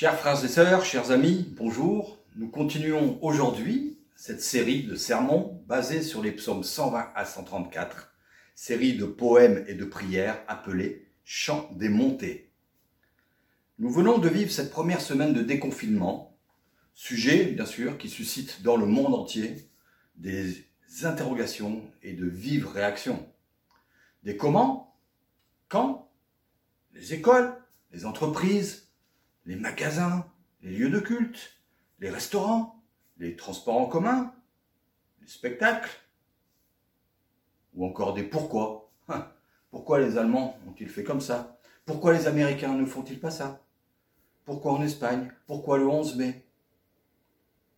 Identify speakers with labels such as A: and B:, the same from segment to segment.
A: Chers frères et sœurs, chers amis, bonjour. Nous continuons aujourd'hui cette série de sermons basés sur les psaumes 120 à 134, série de poèmes et de prières appelée Chant des montées. Nous venons de vivre cette première semaine de déconfinement, sujet bien sûr qui suscite dans le monde entier des interrogations et de vives réactions. Des comment, quand, les écoles, les entreprises, les magasins, les lieux de culte, les restaurants, les transports en commun, les spectacles, ou encore des pourquoi. Hein, pourquoi les Allemands ont-ils fait comme ça? Pourquoi les Américains ne font-ils pas ça? Pourquoi en Espagne? Pourquoi le 11 mai?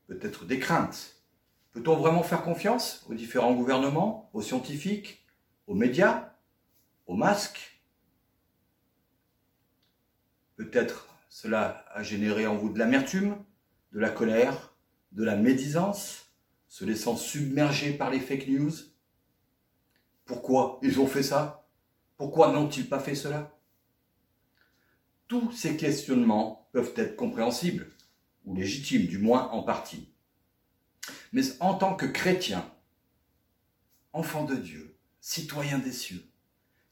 A: Peut-être des craintes. Peut-on vraiment faire confiance aux différents gouvernements, aux scientifiques, aux médias, aux masques? Peut-être cela a généré en vous de l'amertume, de la colère, de la médisance, se laissant submerger par les fake news. Pourquoi ils ont fait ça? Pourquoi n'ont-ils pas fait cela? Tous ces questionnements peuvent être compréhensibles, ou légitimes du moins en partie. Mais en tant que chrétien, enfant de Dieu, citoyen des cieux,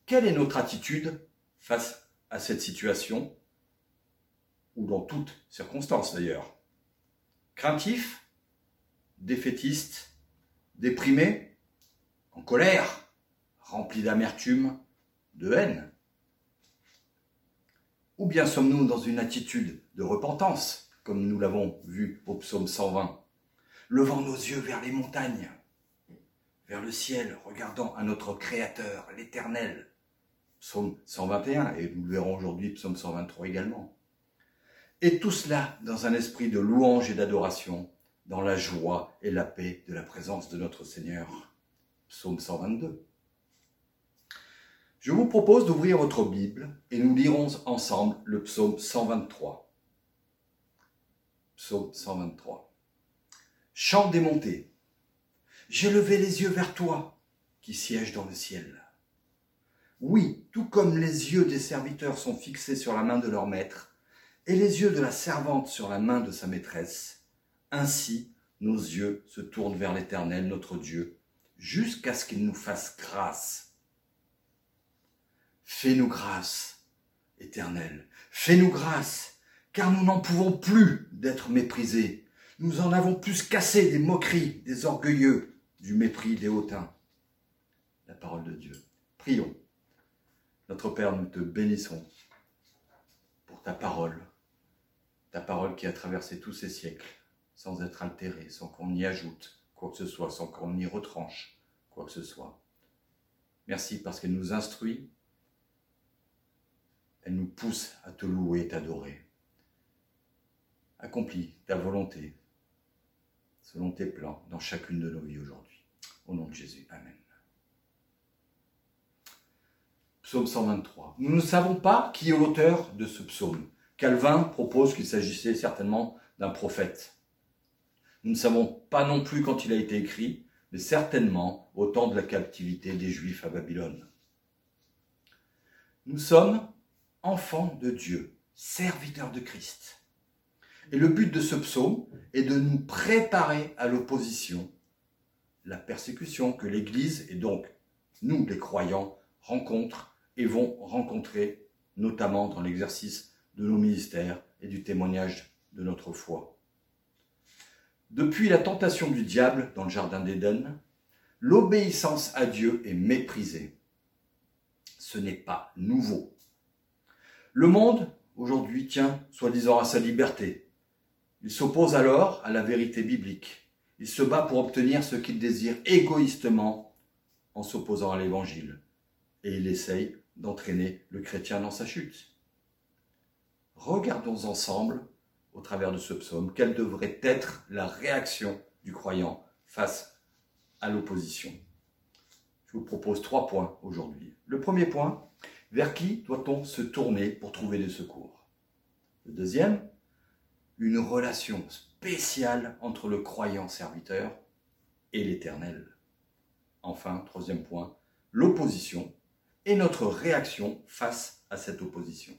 A: quelle est notre attitude face à cette situation? Ou dans toutes circonstances d'ailleurs. Craintif, défaitiste, déprimé, en colère, rempli d'amertume, de haine Ou bien sommes-nous dans une attitude de repentance, comme nous l'avons vu au psaume 120, levant nos yeux vers les montagnes, vers le ciel, regardant à notre Créateur, l'Éternel Psaume 121, et nous le verrons aujourd'hui, psaume 123 également. Et tout cela dans un esprit de louange et d'adoration, dans la joie et la paix de la présence de notre Seigneur. Psaume 122. Je vous propose d'ouvrir votre Bible et nous lirons ensemble le psaume 123. Psaume 123. Chant des montées. J'ai levé les yeux vers toi, qui sièges dans le ciel. Oui, tout comme les yeux des serviteurs sont fixés sur la main de leur maître, et les yeux de la servante sur la main de sa maîtresse. Ainsi, nos yeux se tournent vers l'Éternel, notre Dieu, jusqu'à ce qu'il nous fasse grâce. Fais-nous grâce, Éternel, fais-nous grâce, car nous n'en pouvons plus d'être méprisés. Nous en avons plus cassé des moqueries, des orgueilleux, du mépris des hautains. La parole de Dieu. Prions. Notre Père, nous te bénissons pour ta parole parole qui a traversé tous ces siècles, sans être altérée, sans qu'on y ajoute quoi que ce soit, sans qu'on y retranche quoi que ce soit. Merci parce qu'elle nous instruit, elle nous pousse à te louer t'adorer. Accomplis ta volonté selon tes plans dans chacune de nos vies aujourd'hui. Au nom de Jésus. Amen. Psaume 123. Nous ne savons pas qui est l'auteur de ce psaume. Calvin propose qu'il s'agissait certainement d'un prophète. Nous ne savons pas non plus quand il a été écrit, mais certainement au temps de la captivité des Juifs à Babylone. Nous sommes enfants de Dieu, serviteurs de Christ. Et le but de ce psaume est de nous préparer à l'opposition, la persécution que l'Église et donc nous les croyants rencontrent et vont rencontrer notamment dans l'exercice de nos ministères et du témoignage de notre foi. Depuis la tentation du diable dans le Jardin d'Éden, l'obéissance à Dieu est méprisée. Ce n'est pas nouveau. Le monde, aujourd'hui, tient soi-disant à sa liberté. Il s'oppose alors à la vérité biblique. Il se bat pour obtenir ce qu'il désire égoïstement en s'opposant à l'Évangile. Et il essaye d'entraîner le chrétien dans sa chute regardons ensemble, au travers de ce psaume, quelle devrait être la réaction du croyant face à l'opposition. Je vous propose trois points aujourd'hui. Le premier point, vers qui doit-on se tourner pour trouver des secours? Le deuxième, une relation spéciale entre le croyant serviteur et l'Éternel. Enfin, troisième point, l'opposition et notre réaction face à cette opposition.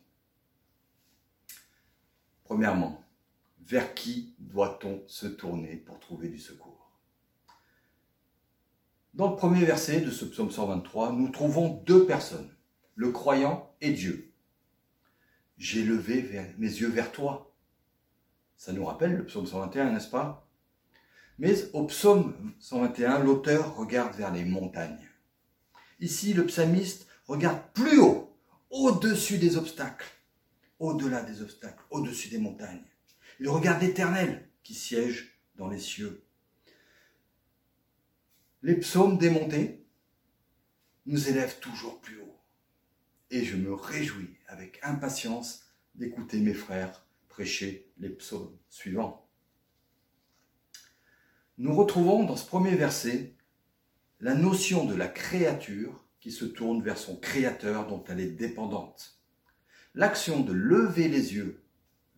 A: Premièrement, vers qui doit-on se tourner pour trouver du secours? Dans le premier verset de ce psaume 123, nous trouvons deux personnes, le croyant et Dieu. J'ai levé mes yeux vers toi. Ça nous rappelle le psaume 121, n'est-ce pas? Mais au psaume 121, l'auteur regarde vers les montagnes. Ici, le psalmiste regarde plus haut, au-dessus des obstacles, au-delà des obstacles, au-dessus des montagnes. Il regarde l'Éternel qui siège dans les cieux. Les psaumes démontés nous élèvent toujours plus haut. Et je me réjouis avec impatience d'écouter mes frères prêcher les psaumes suivants. Nous retrouvons dans ce premier verset la notion de la créature qui se tourne vers son créateur dont elle est dépendante. L'action de lever les yeux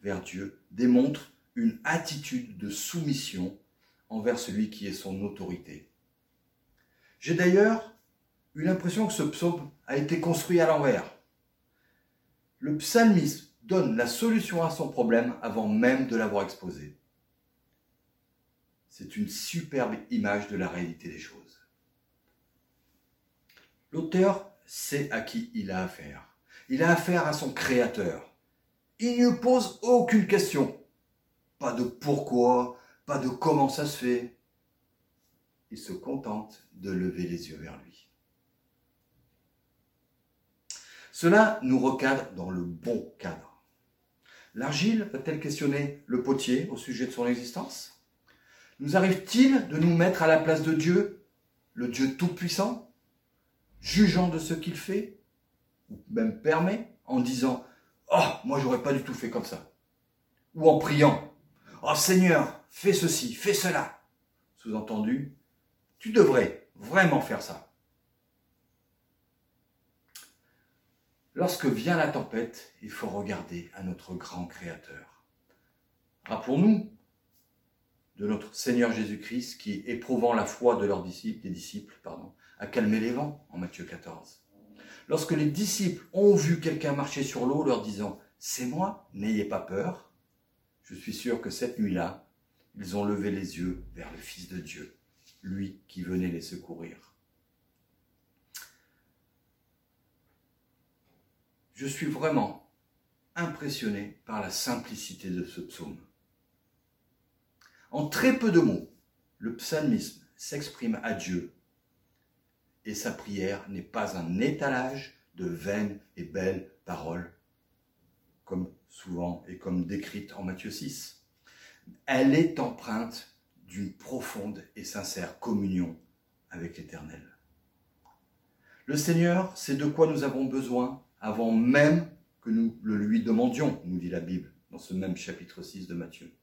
A: vers Dieu démontre une attitude de soumission envers celui qui est son autorité. J'ai d'ailleurs eu l'impression que ce psaume a été construit à l'envers. Le psalmiste donne la solution à son problème avant même de l'avoir exposé. C'est une superbe image de la réalité des choses. L'auteur sait à qui il a affaire. Il a affaire à son créateur. Il ne pose aucune question. Pas de pourquoi, pas de comment ça se fait. Il se contente de lever les yeux vers lui. Cela nous recadre dans le bon cadre. L'argile va-t-elle questionner le potier au sujet de son existence? Nous arrive-t-il de nous mettre à la place de Dieu, le Dieu Tout-Puissant jugeant de ce qu'il fait, même permet, en disant Oh, moi j'aurais pas du tout fait comme ça. Ou en priant Oh Seigneur, fais ceci, fais cela. Sous-entendu, tu devrais vraiment faire ça. Lorsque vient la tempête, il faut regarder à notre grand Créateur. Rappelons-nous de notre Seigneur Jésus-Christ qui, éprouvant la foi de leurs disciples, des disciples, pardon, a calmé les vents en Matthieu 14. Lorsque les disciples ont vu quelqu'un marcher sur l'eau leur disant C'est moi, n'ayez pas peur, je suis sûr que cette nuit-là, ils ont levé les yeux vers le Fils de Dieu, lui qui venait les secourir. Je suis vraiment impressionné par la simplicité de ce psaume. En très peu de mots, le psalmisme s'exprime à Dieu et sa prière n'est pas un étalage de vaines et belles paroles, comme souvent et comme décrite en Matthieu 6. Elle est empreinte d'une profonde et sincère communion avec l'Éternel. Le Seigneur sait de quoi nous avons besoin avant même que nous le lui demandions, nous dit la Bible dans ce même chapitre 6 de Matthieu.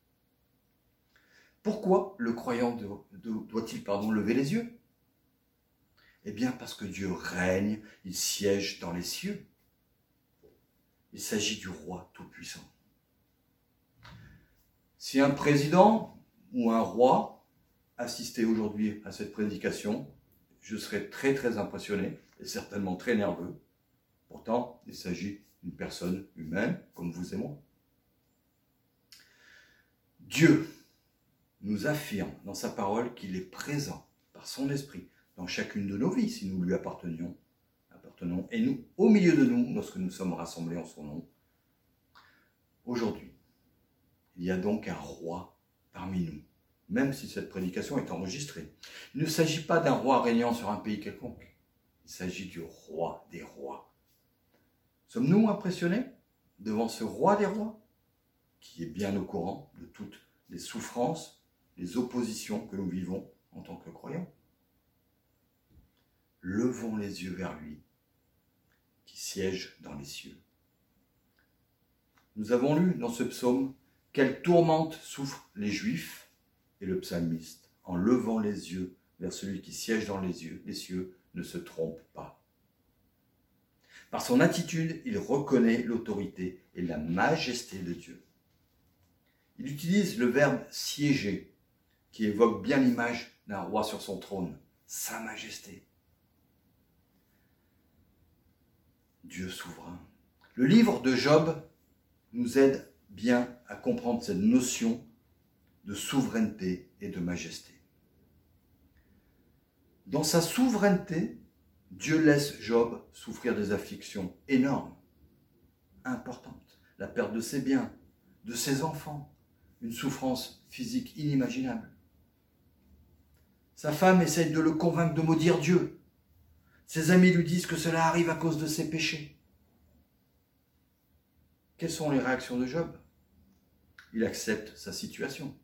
A: Pourquoi le croyant doit-il lever les yeux? Eh bien parce que Dieu règne, il siège dans les cieux. Il s'agit du roi tout-puissant. Si un président ou un roi assistait aujourd'hui à cette prédication, je serais très très impressionné et certainement très nerveux. Pourtant, il s'agit d'une personne humaine comme vous et moi. Dieu nous affirme dans sa parole qu'il est présent par son esprit dans chacune de nos vies si nous lui appartenions, appartenons, et nous, au milieu de nous, lorsque nous sommes rassemblés en son nom. Aujourd'hui, il y a donc un roi parmi nous, même si cette prédication est enregistrée. Il ne s'agit pas d'un roi régnant sur un pays quelconque, il s'agit du roi des rois. Sommes-nous impressionnés devant ce roi des rois, qui est bien au courant de toutes les souffrances les oppositions que nous vivons en tant que croyants? Levons les yeux vers lui, qui siège dans les cieux. Nous avons lu dans ce psaume quelle tourmente souffrent les Juifs et le psalmiste en levant les yeux vers celui qui siège dans les, yeux, les cieux ne se trompe pas. Par son attitude, il reconnaît l'autorité et la majesté de Dieu. Il utilise le verbe siéger qui évoque bien l'image d'un roi sur son trône, Sa Majesté. Dieu souverain. Le livre de Job nous aide bien à comprendre cette notion de souveraineté et de majesté. Dans sa souveraineté, Dieu laisse Job souffrir des afflictions énormes, importantes, la perte de ses biens, de ses enfants, une souffrance physique inimaginable. Sa femme essaye de le convaincre de maudire Dieu. Ses amis lui disent que cela arrive à cause de ses péchés. Quelles sont les réactions de Job? Il accepte sa situation.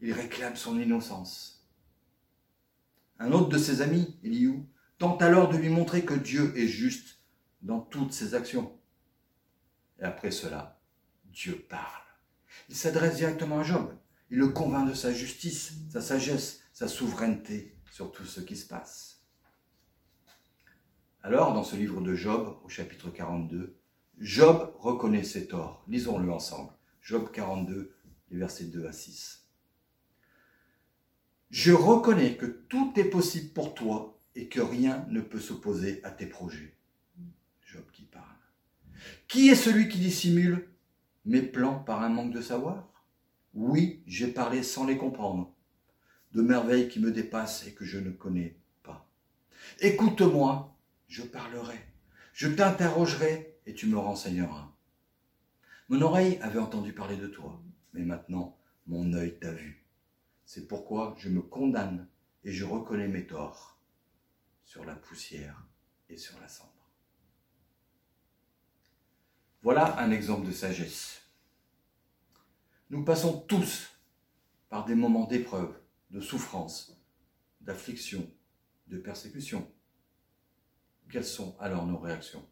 A: Il réclame son innocence. Un autre de ses amis, Eliou, tente alors de lui montrer que Dieu est juste dans toutes ses actions. Et après cela, Dieu parle. Il s'adresse directement à Job. Il le convainc de sa justice, sa sagesse, sa souveraineté sur tout ce qui se passe. Alors, dans ce livre de Job, au chapitre 42, Job reconnaît ses torts. Lisons-le ensemble. Job 42, les versets 2 à 6. Je reconnais que tout est possible pour toi et que rien ne peut s'opposer à tes projets. Job qui parle. Qui est celui qui dissimule mes plans par un manque de savoir? Oui, j'ai parlé sans les comprendre, de merveilles qui me dépassent et que je ne connais pas. Écoute-moi, je parlerai, je t'interrogerai et tu me renseigneras. Mon oreille avait entendu parler de toi, mais maintenant mon œil t'a vu. C'est pourquoi je me condamne et je reconnais mes torts sur la poussière et sur la cendre. Voilà un exemple de sagesse. Nous passons tous par des moments d'épreuve, de souffrance, d'affliction, de persécution. Quelles sont alors nos réactions?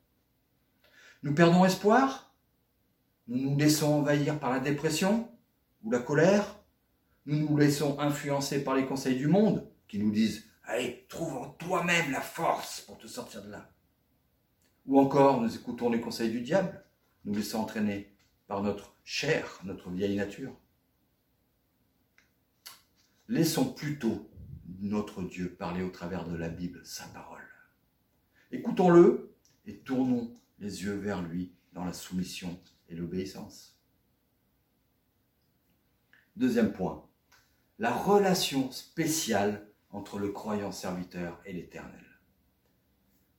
A: Nous perdons espoir? Nous nous laissons envahir par la dépression ou la colère? Nous nous laissons influencer par les conseils du monde qui nous disent Allez, trouve en toi-même la force pour te sortir de là. Ou encore, nous écoutons les conseils du diable nous laissons entraîner par notre chair, notre vieille nature. Laissons plutôt notre Dieu parler au travers de la Bible, sa parole. Écoutons-le et tournons les yeux vers lui dans la soumission et l'obéissance. Deuxième point, la relation spéciale entre le croyant serviteur et l'Éternel.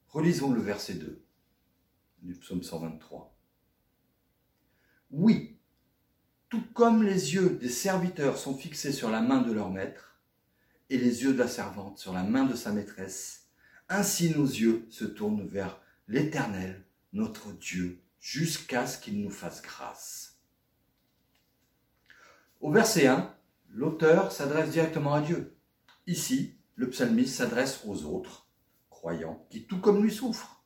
A: Relisons le verset 2 du psaume 123. Oui, tout comme les yeux des serviteurs sont fixés sur la main de leur maître, et les yeux de la servante sur la main de sa maîtresse, ainsi nos yeux se tournent vers l'Éternel, notre Dieu, jusqu'à ce qu'il nous fasse grâce. Au verset 1, l'auteur s'adresse directement à Dieu. Ici, le psalmiste s'adresse aux autres, croyants, qui tout comme lui souffrent.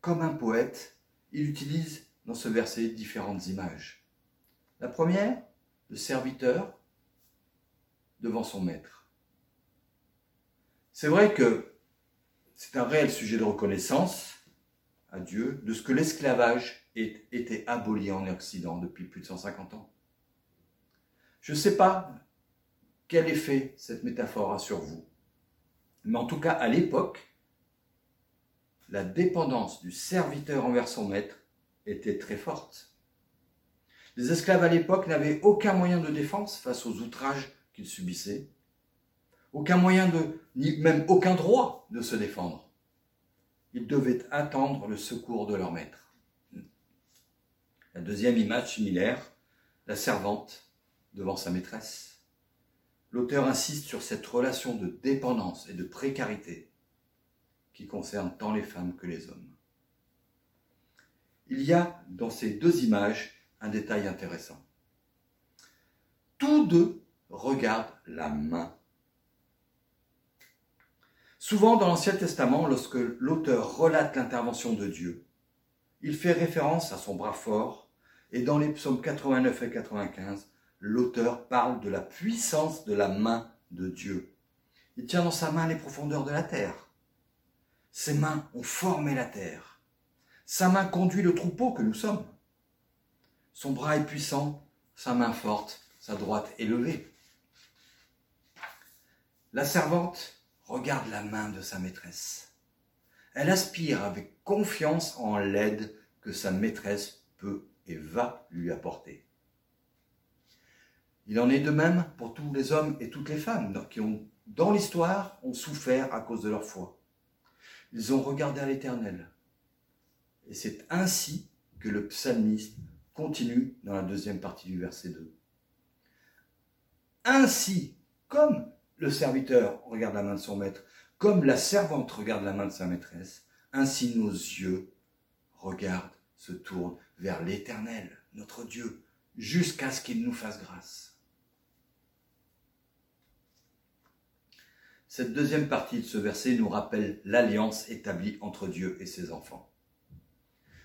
A: Comme un poète, il utilise dans ce verset différentes images. La première, le serviteur devant son maître. C'est vrai que c'est un réel sujet de reconnaissance à Dieu de ce que l'esclavage ait été aboli en Occident depuis plus de 150 ans. Je ne sais pas quel effet cette métaphore a sur vous, mais en tout cas à l'époque, la dépendance du serviteur envers son maître était très forte. Les esclaves à l'époque n'avaient aucun moyen de défense face aux outrages qu'ils subissaient, aucun moyen de, ni même aucun droit de se défendre. Ils devaient attendre le secours de leur maître. La deuxième image similaire, la servante devant sa maîtresse. L'auteur insiste sur cette relation de dépendance et de précarité qui concerne tant les femmes que les hommes. Il y a dans ces deux images un détail intéressant. Tous deux regardent la main. Souvent dans l'Ancien Testament, lorsque l'auteur relate l'intervention de Dieu, il fait référence à son bras fort, et dans les psaumes 89 et 95, l'auteur parle de la puissance de la main de Dieu. Il tient dans sa main les profondeurs de la terre. Ses mains ont formé la terre. Sa main conduit le troupeau que nous sommes. Son bras est puissant, sa main forte, sa droite élevée. La servante regarde la main de sa maîtresse. Elle aspire avec confiance en l'aide que sa maîtresse peut et va lui apporter. Il en est de même pour tous les hommes et toutes les femmes qui ont, dans l'histoire, ont souffert à cause de leur foi. Ils ont regardé à l'éternel. Et c'est ainsi que le psalmiste continue dans la deuxième partie du verset 2. Ainsi, comme le serviteur regarde la main de son maître, comme la servante regarde la main de sa maîtresse, ainsi nos yeux regardent, se tournent vers l'Éternel, notre Dieu, jusqu'à ce qu'il nous fasse grâce. Cette deuxième partie de ce verset nous rappelle l'alliance établie entre Dieu et ses enfants.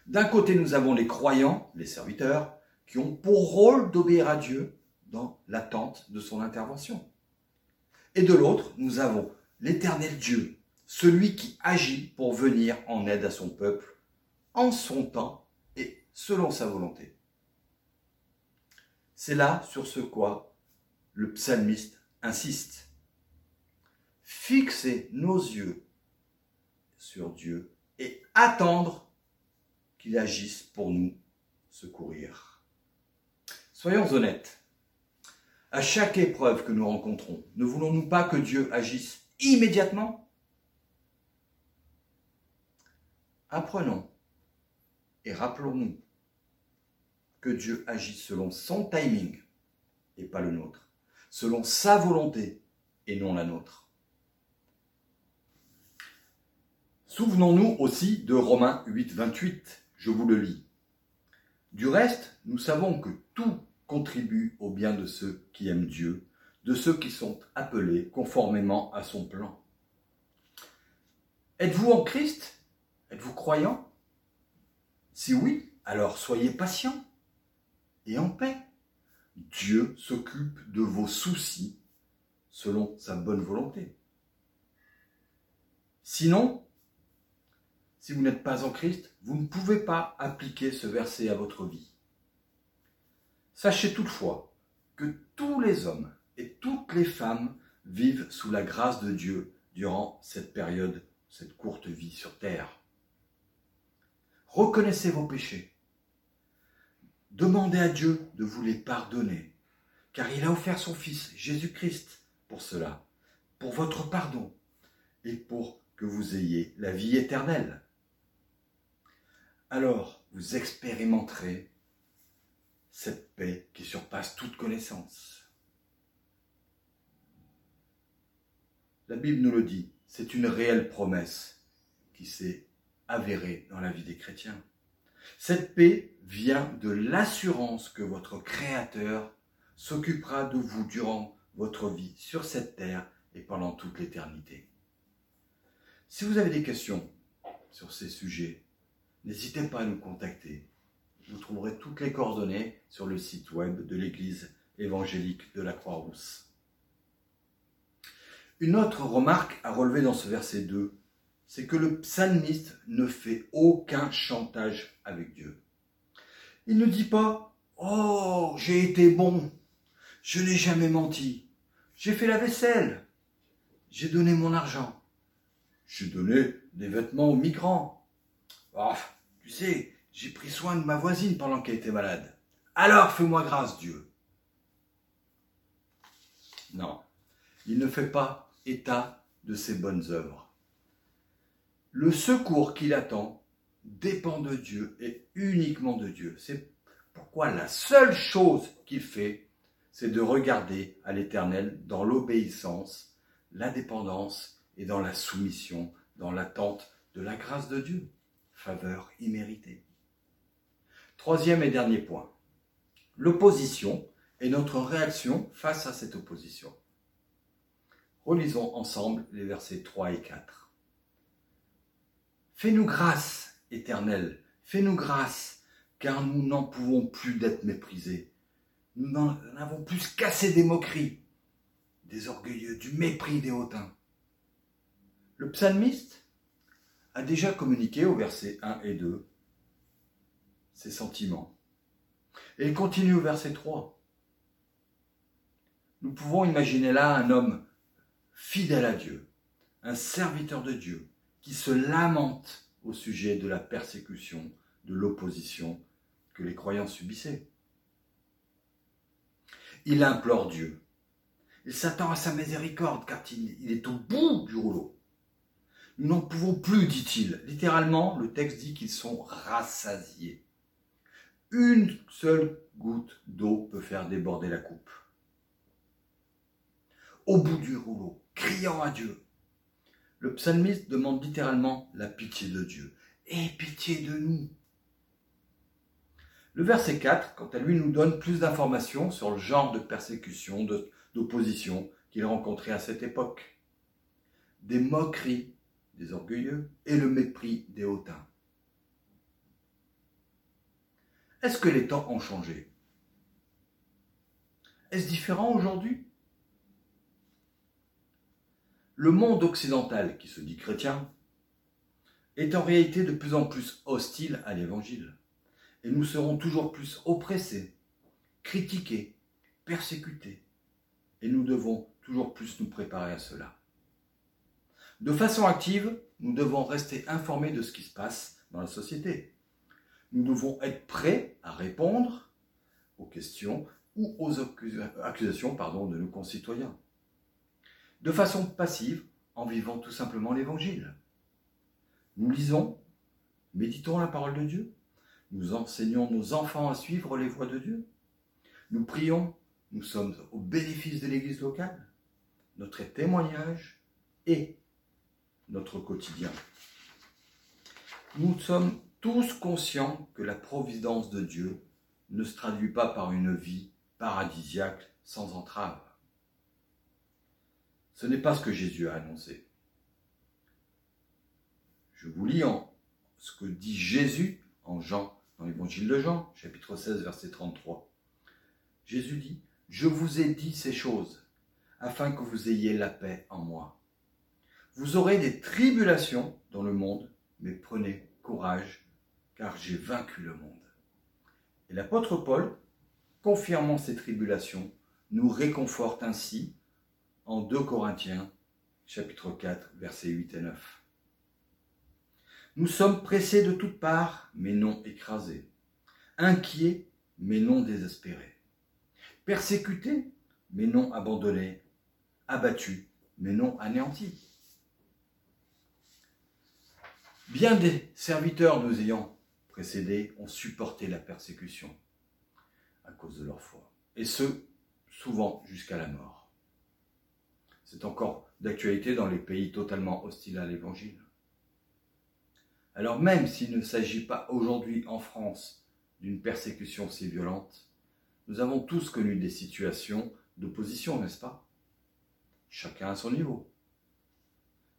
A: D'un côté, nous avons les croyants, les serviteurs, qui ont pour rôle d'obéir à Dieu dans l'attente de son intervention. Et de l'autre, nous avons l'éternel Dieu, celui qui agit pour venir en aide à son peuple en son temps et selon sa volonté. C'est là sur ce quoi le psalmiste insiste. Fixer nos yeux sur Dieu et attendre qu'il agisse pour nous secourir. Soyons honnêtes. À chaque épreuve que nous rencontrons, ne voulons-nous pas que Dieu agisse immédiatement? Apprenons et rappelons-nous que Dieu agit selon son timing et pas le nôtre, selon sa volonté et non la nôtre. Souvenons-nous aussi de Romains 8, 28, je vous le lis. Du reste, nous savons que tout contribue au bien de ceux qui aiment Dieu, de ceux qui sont appelés conformément à son plan. Êtes-vous en Christ? Êtes-vous croyant? Si oui, alors soyez patient et en paix. Dieu s'occupe de vos soucis selon sa bonne volonté. Sinon, si vous n'êtes pas en Christ, vous ne pouvez pas appliquer ce verset à votre vie. Sachez toutefois que tous les hommes et toutes les femmes vivent sous la grâce de Dieu durant cette période, cette courte vie sur terre. Reconnaissez vos péchés. Demandez à Dieu de vous les pardonner, car il a offert son Fils, Jésus-Christ, pour cela, pour votre pardon et pour que vous ayez la vie éternelle alors vous expérimenterez cette paix qui surpasse toute connaissance. La Bible nous le dit, c'est une réelle promesse qui s'est avérée dans la vie des chrétiens. Cette paix vient de l'assurance que votre Créateur s'occupera de vous durant votre vie sur cette terre et pendant toute l'éternité. Si vous avez des questions sur ces sujets, n'hésitez pas à nous contacter. Vous trouverez toutes les coordonnées sur le site web de l'Église évangélique de la Croix-Rousse. Une autre remarque à relever dans ce verset 2, c'est que le psalmiste ne fait aucun chantage avec Dieu. Il ne dit pas Oh, j'ai été bon, je n'ai jamais menti, j'ai fait la vaisselle, j'ai donné mon argent, j'ai donné des vêtements aux migrants, Oh, tu sais, j'ai pris soin de ma voisine pendant qu'elle était malade. Alors fais-moi grâce, Dieu. Non, il ne fait pas état de ses bonnes œuvres. Le secours qu'il attend dépend de Dieu et uniquement de Dieu. C'est pourquoi la seule chose qu'il fait, c'est de regarder à l'Éternel dans l'obéissance, la dépendance et dans la soumission, dans l'attente de la grâce de Dieu faveur imméritée. Troisième et dernier point, l'opposition et notre réaction face à cette opposition. Relisons ensemble les versets 3 et 4. Fais-nous grâce, Éternel, fais-nous grâce, car nous n'en pouvons plus d'être méprisés. Nous n'en avons plus qu'assez des moqueries, des orgueilleux, du mépris des hautains. Le psalmiste a déjà communiqué au verset 1 et 2 ses sentiments. Et il continue au verset 3. Nous pouvons imaginer là un homme fidèle à Dieu, un serviteur de Dieu, qui se lamente au sujet de la persécution, de l'opposition que les croyants subissaient. Il implore Dieu. Il s'attend à sa miséricorde car il est au bout du rouleau. Nous n'en pouvons plus, dit-il. Littéralement, le texte dit qu'ils sont rassasiés. Une seule goutte d'eau peut faire déborder la coupe. Au bout du rouleau, criant à Dieu. Le psalmiste demande littéralement la pitié de Dieu. Et pitié de nous. Le verset 4, quant à lui, nous donne plus d'informations sur le genre de persécution, d'opposition qu'il rencontrait à cette époque. Des moqueries des orgueilleux et le mépris des hautains. Est-ce que les temps ont changé? Est-ce différent aujourd'hui? Le monde occidental, qui se dit chrétien, est en réalité de plus en plus hostile à l'Évangile. Et nous serons toujours plus oppressés, critiqués, persécutés. Et nous devons toujours plus nous préparer à cela. De façon active, nous devons rester informés de ce qui se passe dans la société. Nous devons être prêts à répondre aux questions ou aux accusations pardon, de nos concitoyens. De façon passive, en vivant tout simplement l'Évangile. Nous lisons, méditons la parole de Dieu, nous enseignons nos enfants à suivre les voies de Dieu, nous prions, nous sommes au bénéfice de l'Église locale, notre témoignage est notre quotidien. Nous sommes tous conscients que la providence de Dieu ne se traduit pas par une vie paradisiaque sans entrave. Ce n'est pas ce que Jésus a annoncé. Je vous lis en ce que dit Jésus en Jean, dans l'évangile de Jean, chapitre 16, verset 33. Jésus dit, Je vous ai dit ces choses, afin que vous ayez la paix en moi. Vous aurez des tribulations dans le monde, mais prenez courage, car j'ai vaincu le monde. Et l'apôtre Paul, confirmant ces tribulations, nous réconforte ainsi en 2 Corinthiens, chapitre 4, versets 8 et 9. Nous sommes pressés de toutes parts, mais non écrasés, inquiets, mais non désespérés, persécutés, mais non abandonnés, abattus, mais non anéantis Bien des serviteurs nous ayant précédés ont supporté la persécution à cause de leur foi, et ce, souvent jusqu'à la mort. C'est encore d'actualité dans les pays totalement hostiles à l'Évangile. Alors même s'il ne s'agit pas aujourd'hui en France d'une persécution si violente, nous avons tous connu des situations d'opposition, n'est-ce pas? Chacun à son niveau.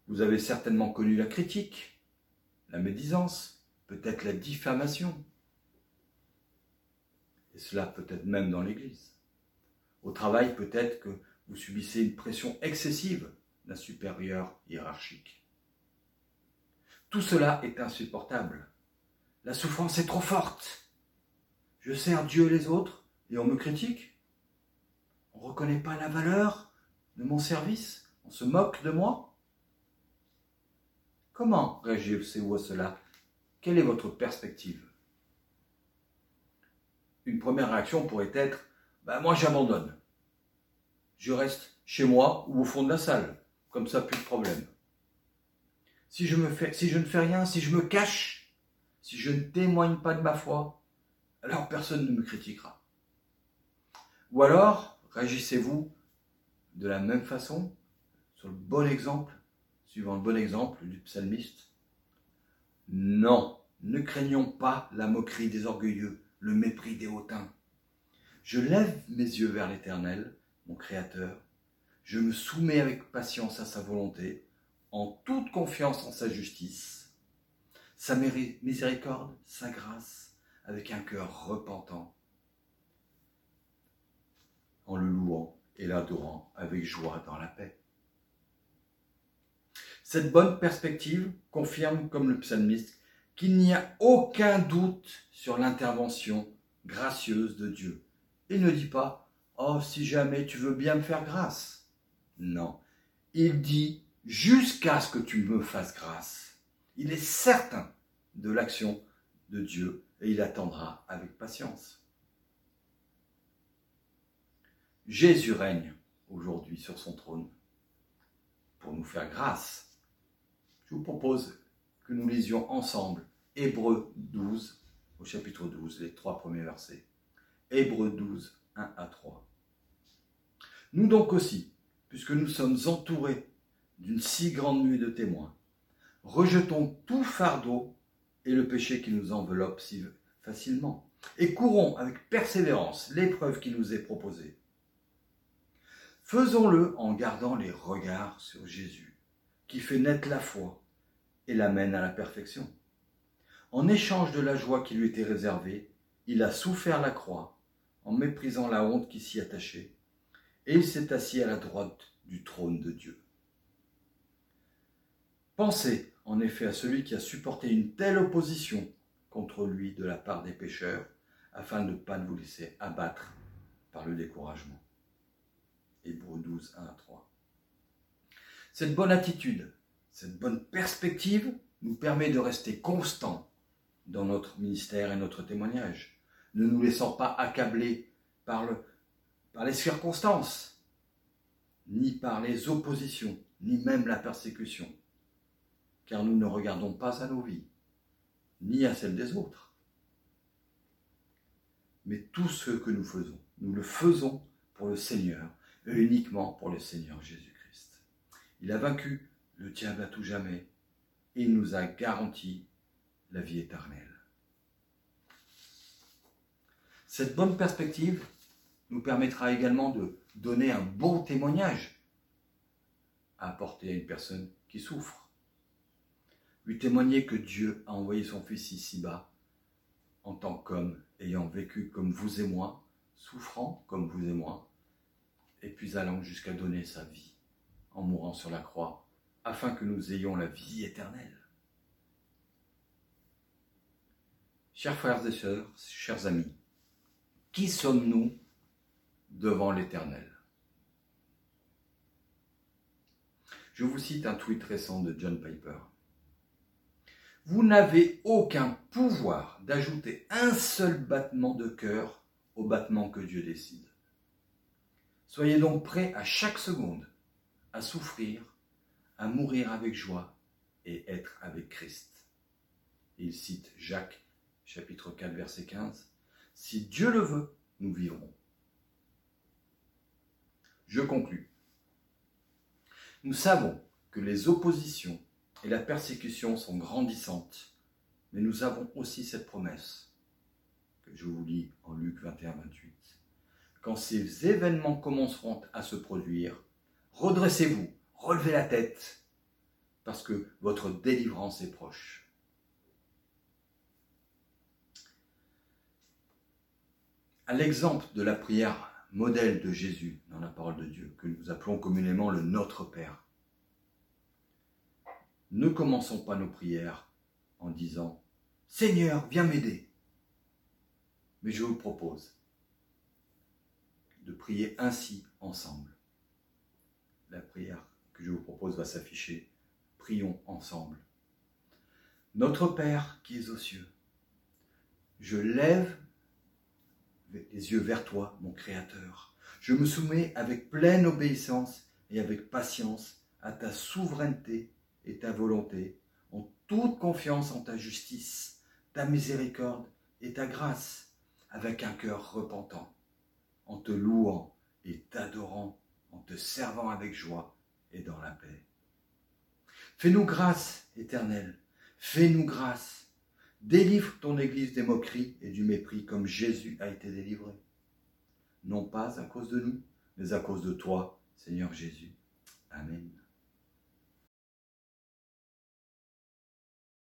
A: Vous avez certainement connu la critique, la médisance, peut-être la diffamation. Et cela peut-être même dans l'Église. Au travail, peut-être que vous subissez une pression excessive d'un supérieur hiérarchique. Tout cela est insupportable. La souffrance est trop forte. Je sers Dieu et les autres et on me critique. On ne reconnaît pas la valeur de mon service. On se moque de moi. Comment réagissez-vous à cela? Quelle est votre perspective? Une première réaction pourrait être ben Moi j'abandonne. Je reste chez moi ou au fond de la salle. Comme ça, plus de problème. Si je, si je ne fais rien, si je me cache, si je ne témoigne pas de ma foi, alors personne ne me critiquera. Ou alors, réagissez-vous de la même façon, sur le bon exemple suivant le bon exemple du psalmiste. Non, ne craignons pas la moquerie des orgueilleux, le mépris des hautains. Je lève mes yeux vers l'Éternel, mon Créateur. Je me soumets avec patience à sa volonté, en toute confiance en sa justice, sa miséricorde, sa grâce, avec un cœur repentant, en le louant et l'adorant avec joie dans la paix. Cette bonne perspective confirme, comme le psalmiste, qu'il n'y a aucun doute sur l'intervention gracieuse de Dieu. Il ne dit pas Oh, si jamais tu veux bien me faire grâce. Non. Il dit jusqu'à ce que tu me fasses grâce. Il est certain de l'action de Dieu et il attendra avec patience. Jésus règne aujourd'hui sur son trône pour nous faire grâce. Je vous propose que nous lisions ensemble Hébreu 12 au chapitre 12, les trois premiers versets. Hébreu 12, 1 à 3. Nous donc aussi, puisque nous sommes entourés d'une si grande nuit de témoins, rejetons tout fardeau et le péché qui nous enveloppe si facilement, et courons avec persévérance l'épreuve qui nous est proposée. Faisons-le en gardant les regards sur Jésus, qui fait naître la foi et l'amène à la perfection. En échange de la joie qui lui était réservée, il a souffert la croix, en méprisant la honte qui s'y attachait, et il s'est assis à la droite du trône de Dieu. Pensez en effet à celui qui a supporté une telle opposition contre lui de la part des pécheurs, afin de ne pas vous laisser abattre par le découragement. Hébreu 12, 1 à 3. Cette bonne attitude, cette bonne perspective nous permet de rester constants dans notre ministère et notre témoignage, ne nous laissant pas accabler par, le, par les circonstances, ni par les oppositions, ni même la persécution, car nous ne regardons pas à nos vies, ni à celles des autres. Mais tout ce que nous faisons, nous le faisons pour le Seigneur, et uniquement pour le Seigneur Jésus-Christ. Il a vaincu le diable à tout jamais, il nous a garanti la vie éternelle. Cette bonne perspective nous permettra également de donner un bon témoignage à apporter à une personne qui souffre. Lui témoigner que Dieu a envoyé son Fils ici-bas en tant qu'homme, ayant vécu comme vous et moi, souffrant comme vous et moi, et puis allant jusqu'à donner sa vie en mourant sur la croix, afin que nous ayons la vie éternelle. Chers frères et sœurs, chers amis, qui sommes-nous devant l'Éternel? Je vous cite un tweet récent de John Piper. Vous n'avez aucun pouvoir d'ajouter un seul battement de cœur au battement que Dieu décide. Soyez donc prêts à chaque seconde à souffrir, à mourir avec joie et être avec Christ. Il cite Jacques chapitre 4, verset 15. Si Dieu le veut, nous vivrons. Je conclus. Nous savons que les oppositions et la persécution sont grandissantes, mais nous avons aussi cette promesse que je vous lis en Luc 21, 28. Quand ces événements commenceront à se produire, redressez-vous, relevez la tête, parce que votre délivrance est proche. à l'exemple de la prière modèle de Jésus dans la parole de Dieu, que nous appelons communément le Notre Père. Ne commençons pas nos prières en disant Seigneur, viens m'aider. Mais je vous propose de prier ainsi ensemble. La prière que je vous propose va s'afficher. Prions ensemble. Notre Père qui es aux cieux, je lève les yeux vers toi, mon Créateur. Je me soumets avec pleine obéissance et avec patience à ta souveraineté et ta volonté, en toute confiance en ta justice, ta miséricorde et ta grâce, avec un cœur repentant, en te louant et t'adorant, en te servant avec joie et dans la paix. Fais-nous grâce, Éternel, fais-nous grâce Délivre ton Église des moqueries et du mépris comme Jésus a été délivré. Non pas à cause de nous, mais à cause de toi, Seigneur Jésus. Amen.